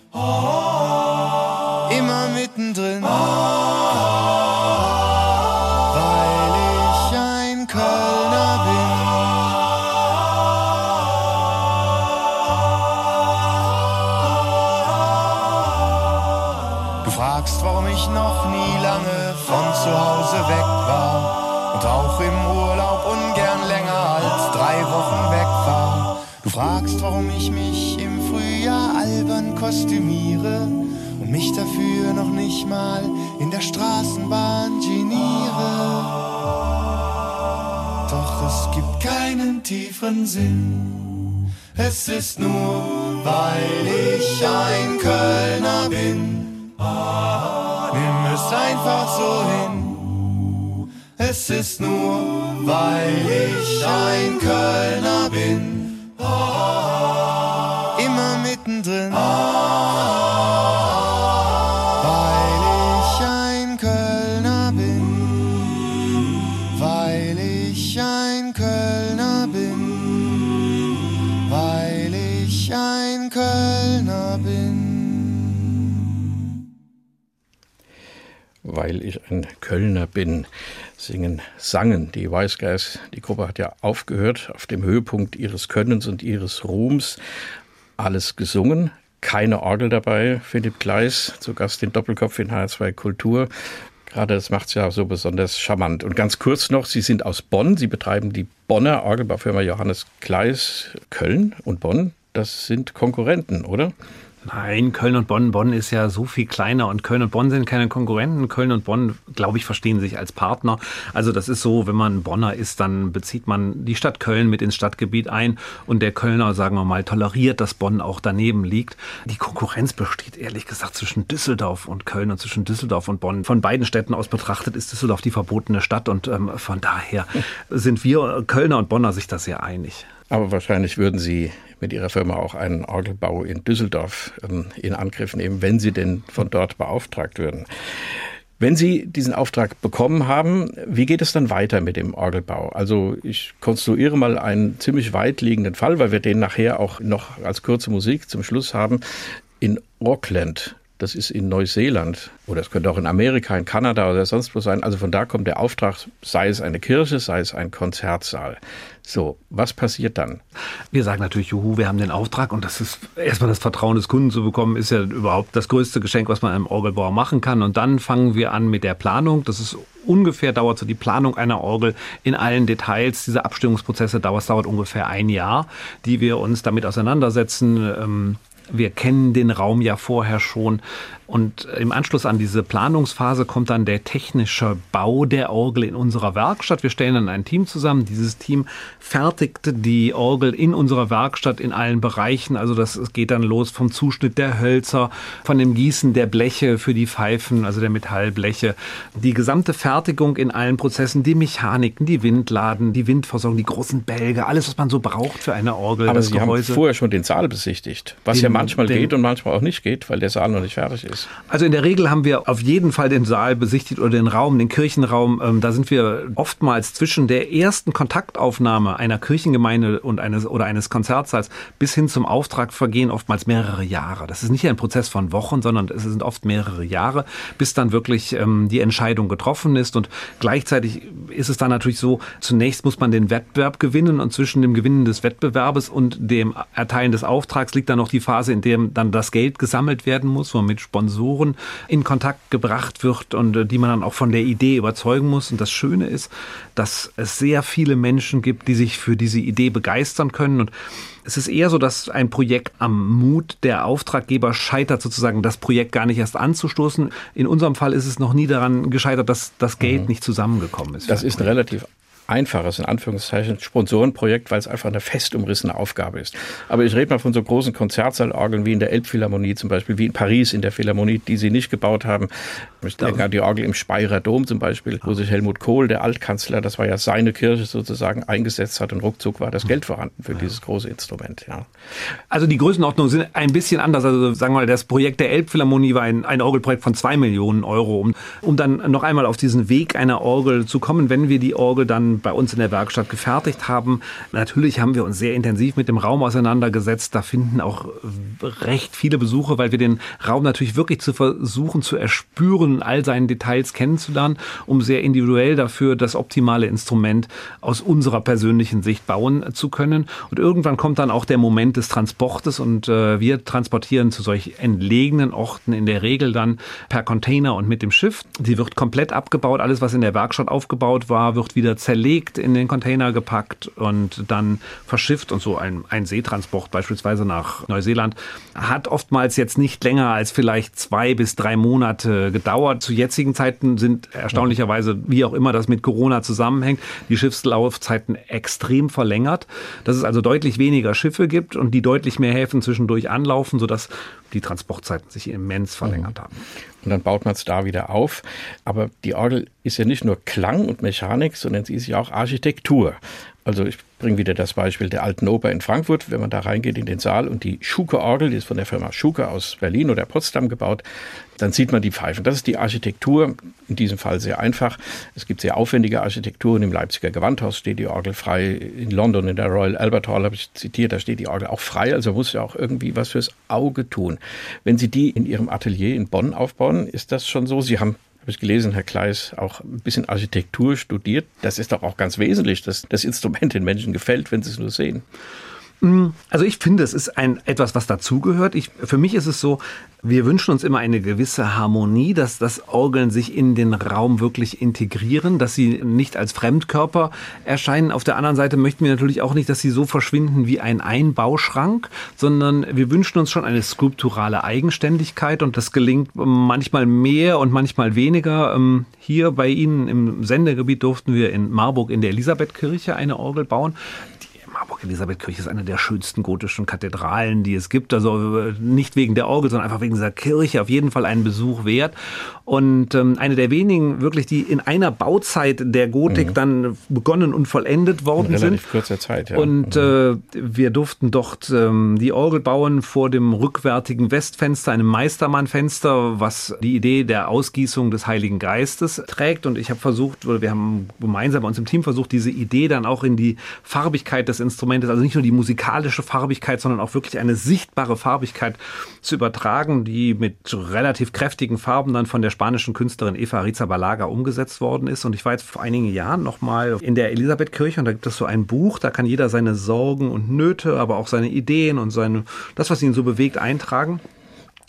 Auch im Urlaub ungern länger als drei Wochen weg war. Du fragst, warum ich mich im Frühjahr albern kostümiere und mich dafür noch nicht mal in der Straßenbahn geniere. Doch es gibt keinen tieferen Sinn. Es ist nur, weil ich ein Kölner bin. Nimm es einfach so hin. Es ist nur, weil ich ein Kölner bin. Immer mittendrin. Weil ich ein Kölner bin. Weil ich ein Kölner bin. Weil ich ein Kölner bin. weil ich ein Kölner bin, singen, sangen die Wise Guys. Die Gruppe hat ja aufgehört auf dem Höhepunkt ihres Könnens und ihres Ruhms. Alles gesungen, keine Orgel dabei. Philipp Gleis, zu Gast in Doppelkopf in HR2 Kultur. Gerade das macht es ja so besonders charmant. Und ganz kurz noch, Sie sind aus Bonn. Sie betreiben die Bonner Orgelbaufirma Johannes Gleis. Köln und Bonn, das sind Konkurrenten, oder? Nein, Köln und Bonn. Bonn ist ja so viel kleiner und Köln und Bonn sind keine Konkurrenten. Köln und Bonn, glaube ich, verstehen sich als Partner. Also das ist so, wenn man Bonner ist, dann bezieht man die Stadt Köln mit ins Stadtgebiet ein und der Kölner, sagen wir mal, toleriert, dass Bonn auch daneben liegt. Die Konkurrenz besteht ehrlich gesagt zwischen Düsseldorf und Köln und zwischen Düsseldorf und Bonn. Von beiden Städten aus betrachtet ist Düsseldorf die verbotene Stadt und ähm, von daher sind wir Kölner und Bonner sich da sehr einig. Aber wahrscheinlich würden Sie mit Ihrer Firma auch einen Orgelbau in Düsseldorf ähm, in Angriff nehmen, wenn Sie denn von dort beauftragt würden. Wenn Sie diesen Auftrag bekommen haben, wie geht es dann weiter mit dem Orgelbau? Also ich konstruiere mal einen ziemlich weit liegenden Fall, weil wir den nachher auch noch als kurze Musik zum Schluss haben. In Auckland, das ist in Neuseeland oder es könnte auch in Amerika, in Kanada oder sonst wo sein. Also von da kommt der Auftrag, sei es eine Kirche, sei es ein Konzertsaal. So, was passiert dann? Wir sagen natürlich, juhu, wir haben den Auftrag und das ist erstmal das Vertrauen des Kunden zu bekommen, ist ja überhaupt das größte Geschenk, was man einem Orgelbauer machen kann. Und dann fangen wir an mit der Planung. Das ist ungefähr dauert so die Planung einer Orgel in allen Details. Diese Abstimmungsprozesse dauert, dauert ungefähr ein Jahr, die wir uns damit auseinandersetzen. Ähm, wir kennen den Raum ja vorher schon. Und im Anschluss an diese Planungsphase kommt dann der technische Bau der Orgel in unserer Werkstatt. Wir stellen dann ein Team zusammen. Dieses Team fertigt die Orgel in unserer Werkstatt in allen Bereichen. Also das geht dann los vom Zuschnitt der Hölzer, von dem Gießen der Bleche für die Pfeifen, also der Metallbleche. Die gesamte Fertigung in allen Prozessen, die Mechaniken, die Windladen, die Windversorgung, die großen Bälge, alles, was man so braucht für eine Orgel. Aber Sie Gehäuse. haben vorher schon den Saal besichtigt, was den, ja manchmal den, geht und manchmal auch nicht geht, weil der Saal noch nicht fertig ist ist? Also in der Regel haben wir auf jeden Fall den Saal besichtigt oder den Raum, den Kirchenraum. Ähm, da sind wir oftmals zwischen der ersten Kontaktaufnahme einer Kirchengemeinde und eines oder eines Konzertsaals bis hin zum Auftrag vergehen oftmals mehrere Jahre. Das ist nicht ein Prozess von Wochen, sondern es sind oft mehrere Jahre, bis dann wirklich ähm, die Entscheidung getroffen ist. Und gleichzeitig ist es dann natürlich so, zunächst muss man den Wettbewerb gewinnen und zwischen dem Gewinnen des Wettbewerbes und dem Erteilen des Auftrags liegt dann noch die Phase, in der dann das Geld gesammelt werden muss, wo man mit Sponsoren Sponsoren in Kontakt gebracht wird und äh, die man dann auch von der Idee überzeugen muss. Und das Schöne ist, dass es sehr viele Menschen gibt, die sich für diese Idee begeistern können und es ist eher so, dass ein Projekt am Mut der Auftraggeber scheitert, sozusagen das Projekt gar nicht erst anzustoßen. In unserem Fall ist es noch nie daran gescheitert, dass das Geld mhm. nicht zusammengekommen ist. Das ist ein relativ einfaches, in Anführungszeichen, Sponsorenprojekt, weil es einfach eine fest umrissene Aufgabe ist. Aber ich rede mal von so großen Konzertsaalorgeln wie in der Elbphilharmonie zum Beispiel, wie in Paris in der Philharmonie, die sie nicht gebaut haben. Ich denke an die Orgel im Speyerer Dom zum Beispiel, wo sich Helmut Kohl, der Altkanzler, das war ja seine Kirche sozusagen, eingesetzt hat und ruckzuck war das Geld vorhanden für dieses große Instrument. Ja. Also die Größenordnungen sind ein bisschen anders. Also sagen wir mal, das Projekt der Elbphilharmonie war ein, ein Orgelprojekt von zwei Millionen Euro. Um, um dann noch einmal auf diesen Weg einer Orgel zu kommen, wenn wir die Orgel dann bei uns in der Werkstatt gefertigt haben. Natürlich haben wir uns sehr intensiv mit dem Raum auseinandergesetzt. Da finden auch recht viele Besucher, weil wir den Raum natürlich wirklich zu versuchen zu erspüren, all seinen Details kennenzulernen, um sehr individuell dafür das optimale Instrument aus unserer persönlichen Sicht bauen zu können. Und irgendwann kommt dann auch der Moment des Transportes und äh, wir transportieren zu solch entlegenen Orten in der Regel dann per Container und mit dem Schiff. Die wird komplett abgebaut. Alles, was in der Werkstatt aufgebaut war, wird wieder zerlegt, in den Container gepackt und dann verschifft. Und so ein, ein Seetransport beispielsweise nach Neuseeland hat oftmals jetzt nicht länger als vielleicht zwei bis drei Monate gedauert. Zu jetzigen Zeiten sind erstaunlicherweise, wie auch immer das mit Corona zusammenhängt, die Schiffslaufzeiten extrem verlängert. Dass es also deutlich weniger Schiffe gibt und die deutlich mehr Häfen zwischendurch anlaufen, sodass die Transportzeiten sich immens verlängert haben. Und dann baut man es da wieder auf. Aber die Orgel ist ja nicht nur Klang und Mechanik, sondern sie ist ja auch Architektur. Also ich bringe wieder das Beispiel der Alten Oper in Frankfurt. Wenn man da reingeht in den Saal und die Schuke-Orgel, die ist von der Firma Schuke aus Berlin oder Potsdam gebaut, dann sieht man die Pfeifen. Das ist die Architektur, in diesem Fall sehr einfach. Es gibt sehr aufwendige Architekturen. Im Leipziger Gewandhaus steht die Orgel frei. In London, in der Royal Albert Hall, habe ich zitiert, da steht die Orgel auch frei. Also muss ja auch irgendwie was fürs Auge tun. Wenn Sie die in Ihrem Atelier in Bonn aufbauen, ist das schon so? Sie haben habe ich gelesen, Herr Kleis, auch ein bisschen Architektur studiert. Das ist doch auch ganz wesentlich, dass das Instrument den Menschen gefällt, wenn sie es nur sehen. Mm, also ich finde, es ist ein etwas, was dazugehört. Für mich ist es so, wir wünschen uns immer eine gewisse Harmonie, dass das Orgeln sich in den Raum wirklich integrieren, dass sie nicht als Fremdkörper erscheinen. Auf der anderen Seite möchten wir natürlich auch nicht, dass sie so verschwinden wie ein Einbauschrank, sondern wir wünschen uns schon eine skulpturale Eigenständigkeit und das gelingt manchmal mehr und manchmal weniger. Ähm, hier bei Ihnen im Sendegebiet durften wir in Marburg in der Elisabethkirche eine Orgel bauen. Marburg-Elisabeth-Kirche ist eine der schönsten gotischen Kathedralen, die es gibt. Also äh, nicht wegen der Orgel, sondern einfach wegen dieser Kirche. Auf jeden Fall einen Besuch wert. Und ähm, eine der wenigen wirklich, die in einer Bauzeit der Gotik mhm. dann begonnen und vollendet worden in relativ sind. kurzer Zeit, ja. Und mhm. äh, wir durften dort ähm, die Orgel bauen vor dem rückwärtigen Westfenster, einem Meistermann-Fenster, was die Idee der Ausgießung des Heiligen Geistes trägt. Und ich habe versucht, oder wir haben gemeinsam bei uns im Team versucht, diese Idee dann auch in die Farbigkeit des Instrumentes, also nicht nur die musikalische Farbigkeit, sondern auch wirklich eine sichtbare Farbigkeit zu übertragen, die mit relativ kräftigen Farben dann von der spanischen Künstlerin Eva Rizabalaga umgesetzt worden ist. Und ich war jetzt vor einigen Jahren nochmal in der Elisabethkirche und da gibt es so ein Buch, da kann jeder seine Sorgen und Nöte, aber auch seine Ideen und seine, das, was ihn so bewegt, eintragen.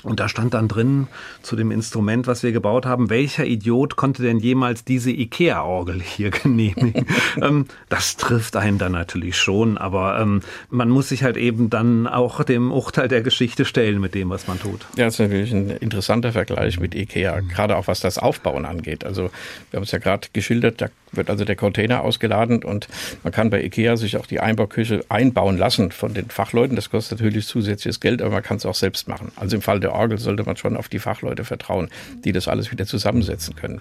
Und da stand dann drin zu dem Instrument, was wir gebaut haben, welcher Idiot konnte denn jemals diese IKEA-Orgel hier genehmigen? ähm, das trifft einen dann natürlich schon, aber ähm, man muss sich halt eben dann auch dem Urteil der Geschichte stellen mit dem, was man tut. Ja, das ist natürlich ein interessanter Vergleich mit IKEA, gerade auch was das Aufbauen angeht. Also wir haben es ja gerade geschildert, da wird also der Container ausgeladen und man kann bei IKEA sich auch die Einbauküche einbauen lassen von den Fachleuten. Das kostet natürlich zusätzliches Geld, aber man kann es auch selbst machen. Also im Fall der Orgel sollte man schon auf die Fachleute vertrauen, die das alles wieder zusammensetzen können.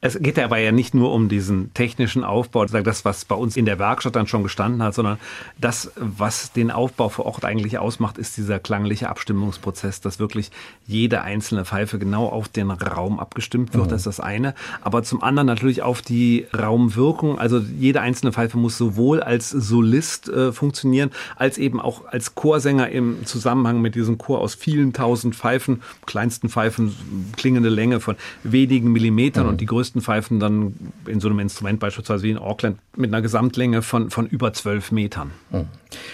Es geht aber ja nicht nur um diesen technischen Aufbau, das, was bei uns in der Werkstatt dann schon gestanden hat, sondern das, was den Aufbau vor Ort eigentlich ausmacht, ist dieser klangliche Abstimmungsprozess, dass wirklich jede einzelne Pfeife genau auf den Raum abgestimmt wird. Mhm. Das ist das eine. Aber zum anderen natürlich auf die Raumwirkung. Also jede einzelne Pfeife muss sowohl als Solist äh, funktionieren, als eben auch als Chorsänger im Zusammenhang mit diesem Chor aus vielen tausend Pfeifen, kleinsten Pfeifen, klingende Länge von wenigen Millimetern mhm. und die größten Pfeifen dann in so einem Instrument beispielsweise wie in Auckland mit einer Gesamtlänge von, von über zwölf Metern. Mhm.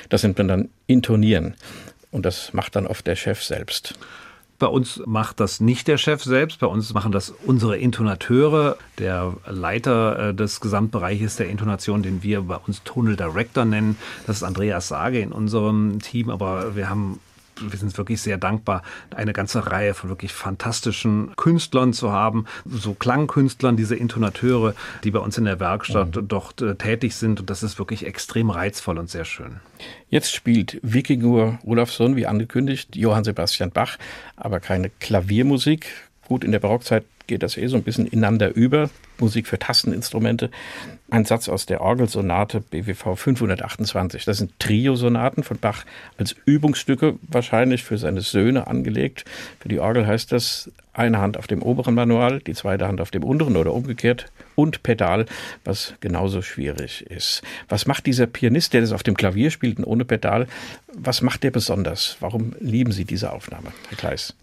Das man dann Intonieren. Und das macht dann oft der Chef selbst. Bei uns macht das nicht der Chef selbst, bei uns machen das unsere Intonateure. Der Leiter äh, des Gesamtbereiches der Intonation, den wir bei uns Tonal Director nennen, das ist Andreas Sage in unserem Team, aber wir haben wir sind wirklich sehr dankbar, eine ganze Reihe von wirklich fantastischen Künstlern zu haben, so Klangkünstlern, diese Intonateure, die bei uns in der Werkstatt mhm. dort äh, tätig sind. Und das ist wirklich extrem reizvoll und sehr schön. Jetzt spielt Wikingur Olafsson, wie angekündigt, Johann Sebastian Bach, aber keine Klaviermusik. Gut, in der Barockzeit geht das eh so ein bisschen ineinander über. Musik für Tasteninstrumente. Ein Satz aus der Orgelsonate BWV 528. Das sind Trio-Sonaten von Bach als Übungsstücke, wahrscheinlich für seine Söhne angelegt. Für die Orgel heißt das eine Hand auf dem oberen Manual, die zweite Hand auf dem unteren oder umgekehrt und Pedal, was genauso schwierig ist. Was macht dieser Pianist, der das auf dem Klavier spielt und ohne Pedal, was macht der besonders? Warum lieben Sie diese Aufnahme, Herr Kleis?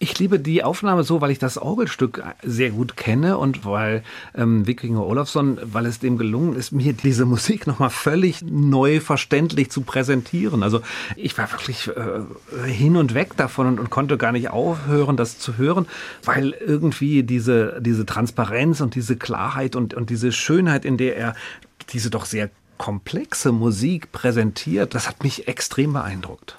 Ich liebe die Aufnahme so, weil ich das Orgelstück sehr gut kenne und weil ähm, Wikinger Olafsson, weil es dem gelungen ist, mir diese Musik nochmal völlig neu verständlich zu präsentieren. Also ich war wirklich äh, hin und weg davon und, und, konnte gar nicht aufhören, das zu hören, weil irgendwie diese, diese Transparenz und diese Klarheit und, und diese Schönheit, in der er diese doch sehr komplexe Musik präsentiert, das hat mich extrem beeindruckt.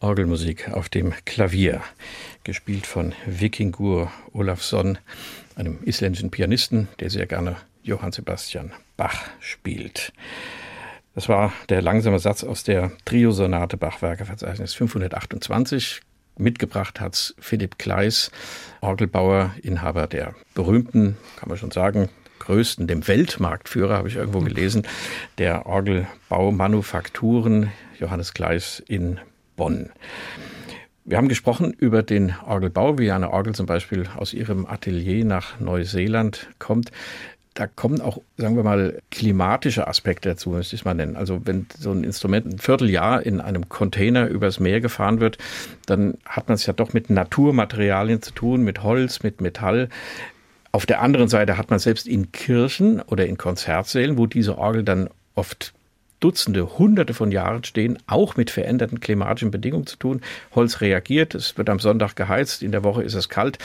Orgelmusik auf dem Klavier, gespielt von Vikingur Olafsson, einem isländischen Pianisten, der sehr gerne Johann Sebastian Bach spielt. Das war der langsame Satz aus der Trio-Sonate Bachwerkeverzeichnis 528. Mitgebracht hat Philipp Kleis, Orgelbauer, Inhaber der berühmten, kann man schon sagen, größten, dem Weltmarktführer, habe ich irgendwo gelesen, der Orgelbaumanufakturen Johannes Kleis in Bonn. Wir haben gesprochen über den Orgelbau, wie eine Orgel zum Beispiel aus ihrem Atelier nach Neuseeland kommt da kommen auch, sagen wir mal, klimatische Aspekte dazu, müsste ich es mal nennen. Also wenn so ein Instrument ein Vierteljahr in einem Container übers Meer gefahren wird, dann hat man es ja doch mit Naturmaterialien zu tun, mit Holz, mit Metall. Auf der anderen Seite hat man selbst in Kirchen oder in Konzertsälen, wo diese Orgel dann oft Dutzende, Hunderte von Jahren stehen, auch mit veränderten klimatischen Bedingungen zu tun. Holz reagiert, es wird am Sonntag geheizt, in der Woche ist es kalt.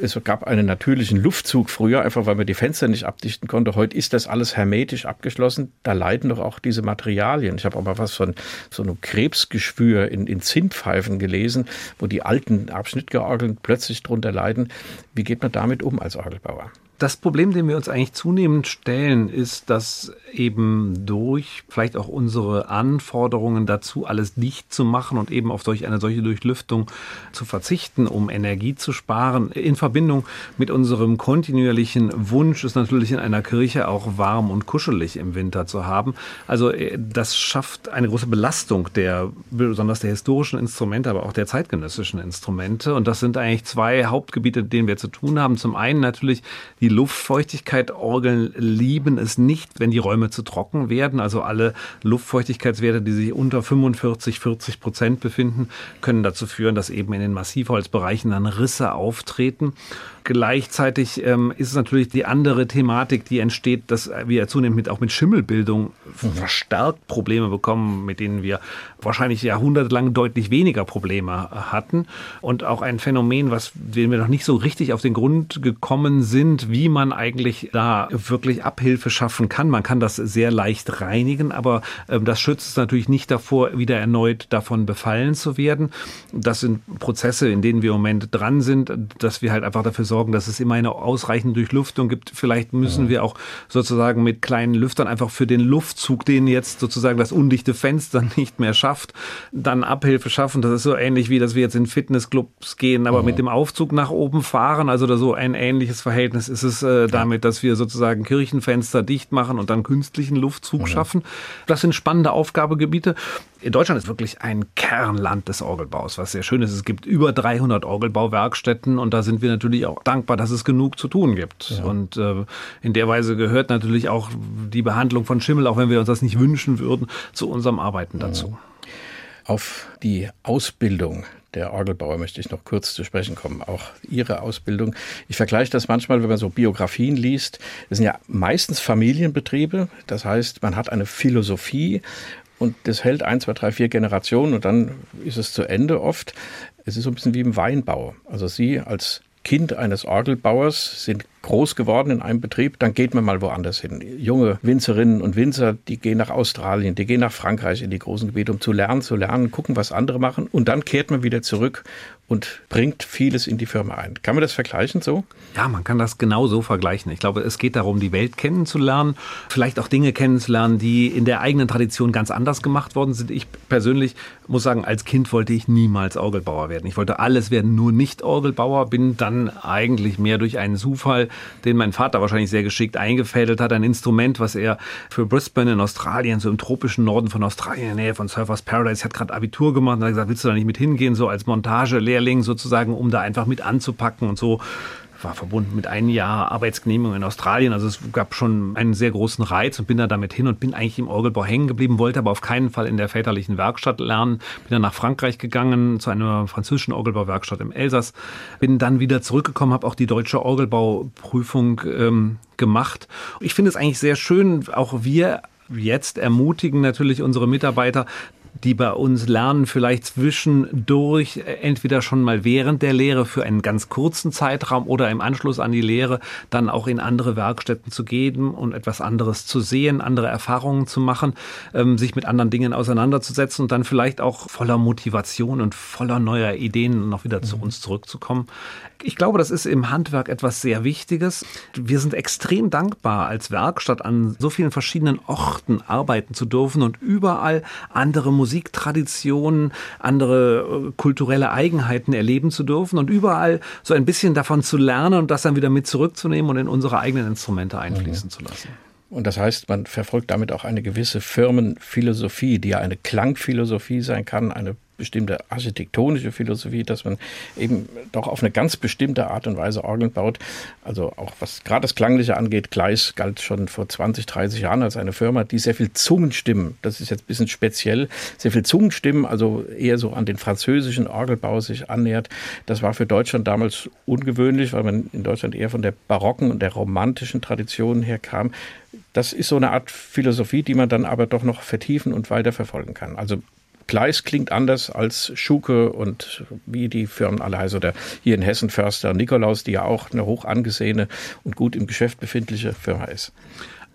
Es gab einen natürlichen Luftzug früher, einfach weil man die Fenster nicht abdichten konnte. Heute ist das alles hermetisch abgeschlossen. Da leiden doch auch diese Materialien. Ich habe aber was von so einem Krebsgeschwür in, in Zimtpfeifen gelesen, wo die alten Abschnittgeorgeln plötzlich drunter leiden. Wie geht man damit um als Orgelbauer? Das Problem, dem wir uns eigentlich zunehmend stellen, ist, dass eben durch vielleicht auch unsere Anforderungen dazu, alles dicht zu machen und eben auf solch eine solche Durchlüftung zu verzichten, um Energie zu sparen, in Verbindung mit unserem kontinuierlichen Wunsch, es natürlich in einer Kirche auch warm und kuschelig im Winter zu haben. Also äh, das schafft eine große Belastung der, besonders der historischen Instrumente, aber auch der zeitgenössischen Instrumente. Und das sind eigentlich zwei Hauptgebiete, mit denen wir zu tun haben. Zum einen natürlich die die Luftfeuchtigkeit. Orgeln lieben es nicht, wenn die Räume zu trocken werden. Also alle Luftfeuchtigkeitswerte, die sich unter 45, 40 Prozent befinden, können dazu führen, dass eben in den Massivholzbereichen dann Risse auftreten. Gleichzeitig ähm, ist es natürlich die andere Thematik, die entsteht, dass wir zunehmend mit, auch mit Schimmelbildung verstärkt Probleme bekommen, mit denen wir wahrscheinlich jahrhundertelang deutlich weniger Probleme hatten. Und auch ein Phänomen, was dem wir noch nicht so richtig auf den Grund gekommen sind, wie man eigentlich da wirklich Abhilfe schaffen kann. Man kann das sehr leicht reinigen, aber ähm, das schützt es natürlich nicht davor, wieder erneut davon befallen zu werden. Das sind Prozesse, in denen wir im Moment dran sind, dass wir halt einfach dafür sorgen, sorgen, dass es immer eine ausreichende Durchlüftung gibt. Vielleicht müssen ja. wir auch sozusagen mit kleinen Lüftern einfach für den Luftzug, den jetzt sozusagen das undichte Fenster nicht mehr schafft, dann Abhilfe schaffen. Das ist so ähnlich wie, dass wir jetzt in Fitnessclubs gehen, aber ja. mit dem Aufzug nach oben fahren. Also so ein ähnliches Verhältnis ist es äh, damit, dass wir sozusagen Kirchenfenster dicht machen und dann künstlichen Luftzug ja. schaffen. Das sind spannende Aufgabegebiete. In Deutschland ist wirklich ein Kernland des Orgelbaus, was sehr schön ist. Es gibt über 300 Orgelbauwerkstätten und da sind wir natürlich auch dankbar, dass es genug zu tun gibt. Ja. Und äh, in der Weise gehört natürlich auch die Behandlung von Schimmel, auch wenn wir uns das nicht wünschen würden, zu unserem Arbeiten dazu. Auf die Ausbildung der Orgelbauer möchte ich noch kurz zu sprechen kommen. Auch Ihre Ausbildung. Ich vergleiche das manchmal, wenn man so Biografien liest. Das sind ja meistens Familienbetriebe. Das heißt, man hat eine Philosophie und das hält ein, zwei, drei, vier Generationen und dann ist es zu Ende oft. Es ist so ein bisschen wie im Weinbau. Also Sie als Kind eines Orgelbauers sind groß geworden in einem Betrieb, dann geht man mal woanders hin. Junge Winzerinnen und Winzer, die gehen nach Australien, die gehen nach Frankreich in die großen Gebiete, um zu lernen, zu lernen, gucken, was andere machen und dann kehrt man wieder zurück und bringt vieles in die Firma ein. Kann man das vergleichen so? Ja, man kann das genau so vergleichen. Ich glaube, es geht darum, die Welt kennenzulernen, vielleicht auch Dinge kennenzulernen, die in der eigenen Tradition ganz anders gemacht worden sind. Ich persönlich muss sagen, als Kind wollte ich niemals Orgelbauer werden. Ich wollte alles werden, nur nicht Orgelbauer, bin dann eigentlich mehr durch einen Zufall, den mein Vater wahrscheinlich sehr geschickt eingefädelt hat, ein Instrument, was er für Brisbane in Australien, so im tropischen Norden von Australien, in der Nähe von Surfers Paradise, hat gerade Abitur gemacht und hat gesagt, willst du da nicht mit hingehen, so als Montagelehrer Lehrling sozusagen, um da einfach mit anzupacken und so war verbunden mit einem Jahr Arbeitsgenehmigung in Australien. Also es gab schon einen sehr großen Reiz und bin da damit hin und bin eigentlich im Orgelbau hängen geblieben, wollte aber auf keinen Fall in der väterlichen Werkstatt lernen. Bin dann nach Frankreich gegangen zu einer französischen Orgelbauwerkstatt im Elsass. Bin dann wieder zurückgekommen, habe auch die deutsche Orgelbauprüfung ähm, gemacht. Ich finde es eigentlich sehr schön, auch wir jetzt ermutigen natürlich unsere Mitarbeiter, die bei uns lernen, vielleicht zwischendurch, äh, entweder schon mal während der Lehre für einen ganz kurzen Zeitraum oder im Anschluss an die Lehre, dann auch in andere Werkstätten zu gehen und etwas anderes zu sehen, andere Erfahrungen zu machen, ähm, sich mit anderen Dingen auseinanderzusetzen und dann vielleicht auch voller Motivation und voller neuer Ideen noch wieder mhm. zu uns zurückzukommen. Ich glaube, das ist im Handwerk etwas sehr Wichtiges. Wir sind extrem dankbar, als Werkstatt an so vielen verschiedenen Orten arbeiten zu dürfen und überall andere Musiktraditionen, andere äh, kulturelle Eigenheiten erleben zu dürfen und überall so ein bisschen davon zu lernen und das dann wieder mit zurückzunehmen und in unsere eigenen Instrumente einfließen mhm. zu lassen. Und das heißt, man verfolgt damit auch eine gewisse Firmenphilosophie, die ja eine Klangphilosophie sein kann, eine bestimmte architektonische Philosophie, dass man eben doch auf eine ganz bestimmte Art und Weise Orgeln baut. Also auch was gerade das Klangliche angeht, Gleis galt schon vor 20, 30 Jahren als eine Firma, die sehr viel Zungenstimmen, das ist jetzt ein bisschen speziell, sehr viel Zungenstimmen, also eher so an den französischen Orgelbau sich annähert. Das war für Deutschland damals ungewöhnlich, weil man in Deutschland eher von der barocken und der romantischen Tradition her kam. Das ist so eine Art Philosophie, die man dann aber doch noch vertiefen und weiterverfolgen kann. Also Gleis klingt anders als Schuke und wie die Firmen alle heißen. Oder hier in Hessen Förster Nikolaus, die ja auch eine hoch angesehene und gut im Geschäft befindliche Firma ist.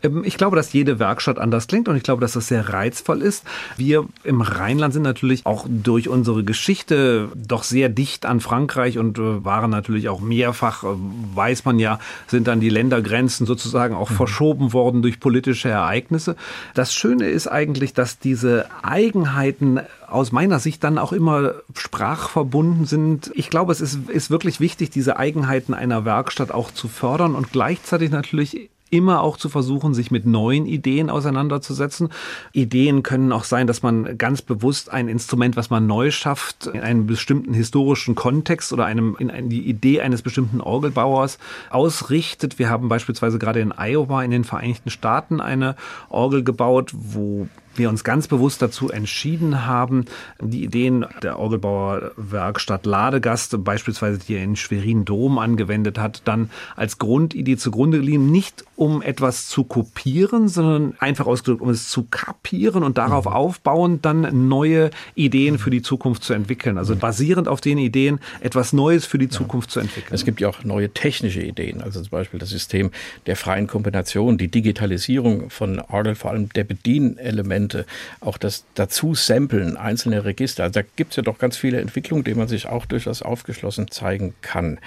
Ähm, ich glaube, dass jede Werkstatt anders klingt und ich glaube, dass das sehr reizvoll ist. Wir im Rheinland sind natürlich auch durch unsere Geschichte doch sehr dicht an Frankreich und äh, waren natürlich auch mehrfach, äh, weiß man ja, sind dann die Ländergrenzen sozusagen auch mhm. verschoben worden durch politische Ereignisse. Das Schöne ist eigentlich, dass diese Eigenheiten aus meiner Sicht dann auch immer sprachverbunden sind. Ich glaube, es ist, ist wirklich wichtig, diese Eigenheiten einer Werkstatt auch zu fördern und gleichzeitig natürlich immer auch zu versuchen, sich mit neuen Ideen auseinanderzusetzen. Ideen können auch sein, dass man ganz bewusst ein Instrument, was man neu schafft, in einem bestimmten historischen Kontext oder einem, in die Idee eines bestimmten Orgelbauers ausrichtet. Wir haben beispielsweise gerade in Iowa in den Vereinigten Staaten eine Orgel gebaut, wo wir uns ganz bewusst dazu entschieden haben, die Ideen der Orgelbauerwerkstatt Ladegast, beispielsweise die er in Schwerin Dom angewendet hat, dann als Grundidee zugrunde liegen, nicht um etwas zu kopieren, sondern einfach ausgedrückt, um es zu kapieren und darauf mhm. aufbauend dann neue Ideen für die Zukunft zu entwickeln. Also basierend auf den Ideen etwas Neues für die Zukunft ja. zu entwickeln. Es gibt ja auch neue technische Ideen, also zum Beispiel das System der freien Kombination, die Digitalisierung von Orgel, vor allem der Bedienelemente Instrumente, auch das dazu Samplen einzelner Register. Also da gibt es ja doch ganz viele Entwicklungen, denen man sich auch durchaus aufgeschlossen zeigen kann.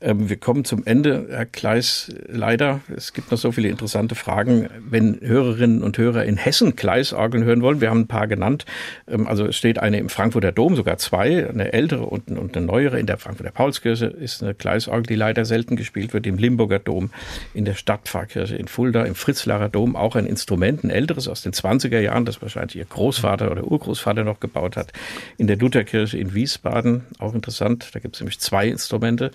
Ähm, wir kommen zum Ende, Herr Kleis. Leider, es gibt noch so viele interessante Fragen. Wenn Hörerinnen und Hörer in Hessen Kleisorgeln hören wollen, wir haben ein paar genannt. Ähm, also es steht eine im Frankfurter Dom, sogar zwei, eine ältere und, eine neuere. In der Frankfurter Paulskirche ist eine Kleisorgel, die leider selten gespielt wird. Im Limburger Dom, in der Stadtpfarrkirche in Fulda, im Fritzlarer Dom auch ein Instrument, ein älteres aus den 20er Jahren, das wahrscheinlich Ihr Großvater oder Urgroßvater noch gebaut hat. In der Lutherkirche in Wiesbaden, auch interessant. Da gibt es nämlich zwei Instrumente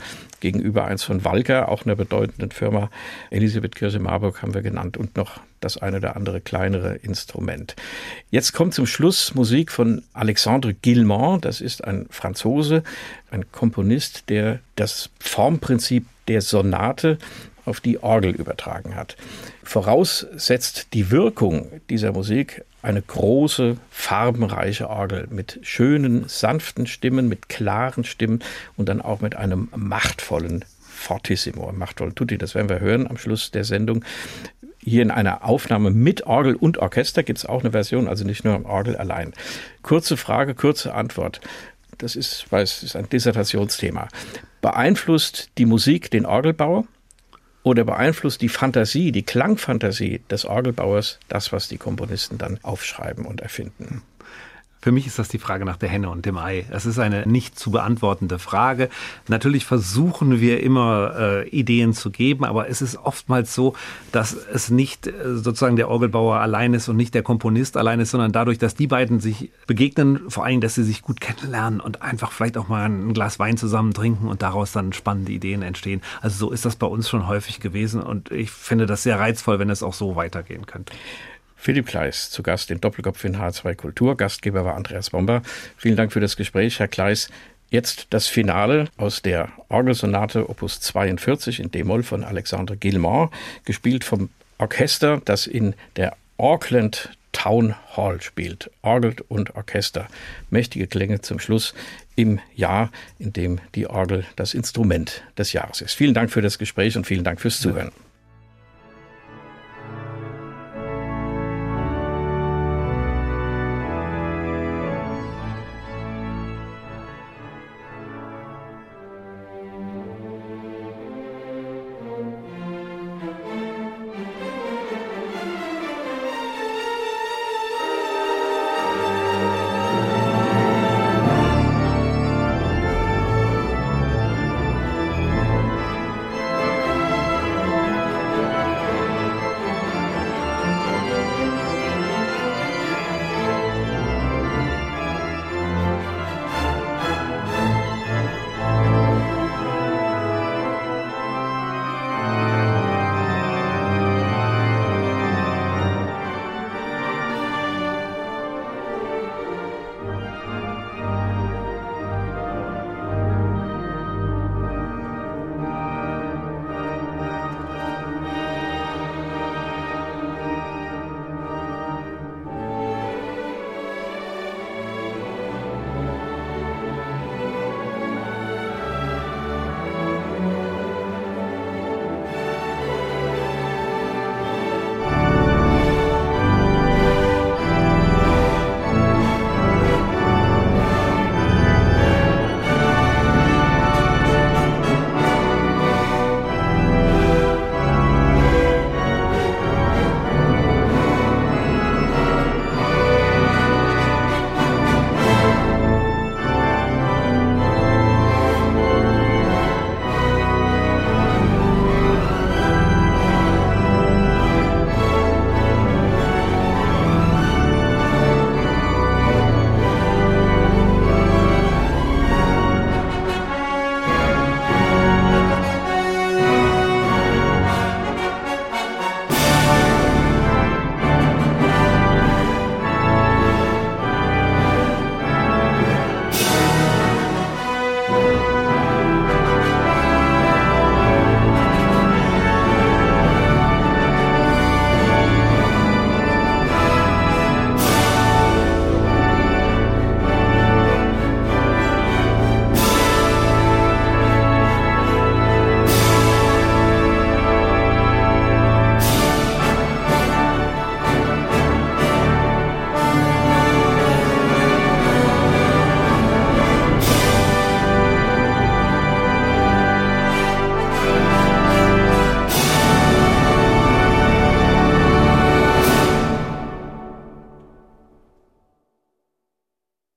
gegenüber eins von Walker, auch einer bedeutenden Firma. Elisabeth Kirche Marburg haben wir genannt und noch das eine oder andere kleinere Instrument. Jetzt kommt zum Schluss Musik von Alexandre Guillemont. Das ist ein Franzose, ein Komponist, der das Formprinzip der Sonate auf die Orgel übertragen hat. Voraussetzt die Wirkung dieser Musik eine große, farbenreiche Orgel mit schönen, sanften Stimmen, mit klaren Stimmen und dann auch mit einem machtvollen Fortissimo, machtvollen Tutti. Das werden wir hören am Schluss der Sendung. Hier in einer Aufnahme mit Orgel und Orchester gibt es auch eine Version, also nicht nur Orgel allein. Kurze Frage, kurze Antwort. Das ist, weil ist ein Dissertationsthema. Beeinflusst die Musik den Orgelbauer? Oder beeinflusst die Fantasie, die Klangfantasie des Orgelbauers das, was die Komponisten dann aufschreiben und erfinden? Für mich ist das die Frage nach der Henne und dem Ei. Es ist eine nicht zu beantwortende Frage. Natürlich versuchen wir immer äh, Ideen zu geben, aber es ist oftmals so, dass es nicht äh, sozusagen der Orgelbauer allein ist und nicht der Komponist allein ist, sondern dadurch, dass die beiden sich begegnen, vor allem, dass sie sich gut kennenlernen und einfach vielleicht auch mal ein Glas Wein zusammen trinken und daraus dann spannende Ideen entstehen. Also so ist das bei uns schon häufig gewesen und ich finde das sehr reizvoll, wenn es auch so weitergehen könnte. Philipp Kleis zu Gast in Doppelkopf in H2 Kultur. Gastgeber war Andreas Bomber. Vielen Dank für das Gespräch, Herr Kleis. Jetzt das Finale aus der Orgelsonate Opus 42 in D-Moll von Alexandre Guillemont, gespielt vom Orchester, das in der Auckland Town Hall spielt. Orgel und Orchester. Mächtige Klänge zum Schluss im Jahr, in dem die Orgel das Instrument des Jahres ist. Vielen Dank für das Gespräch und vielen Dank fürs Zuhören. Ja.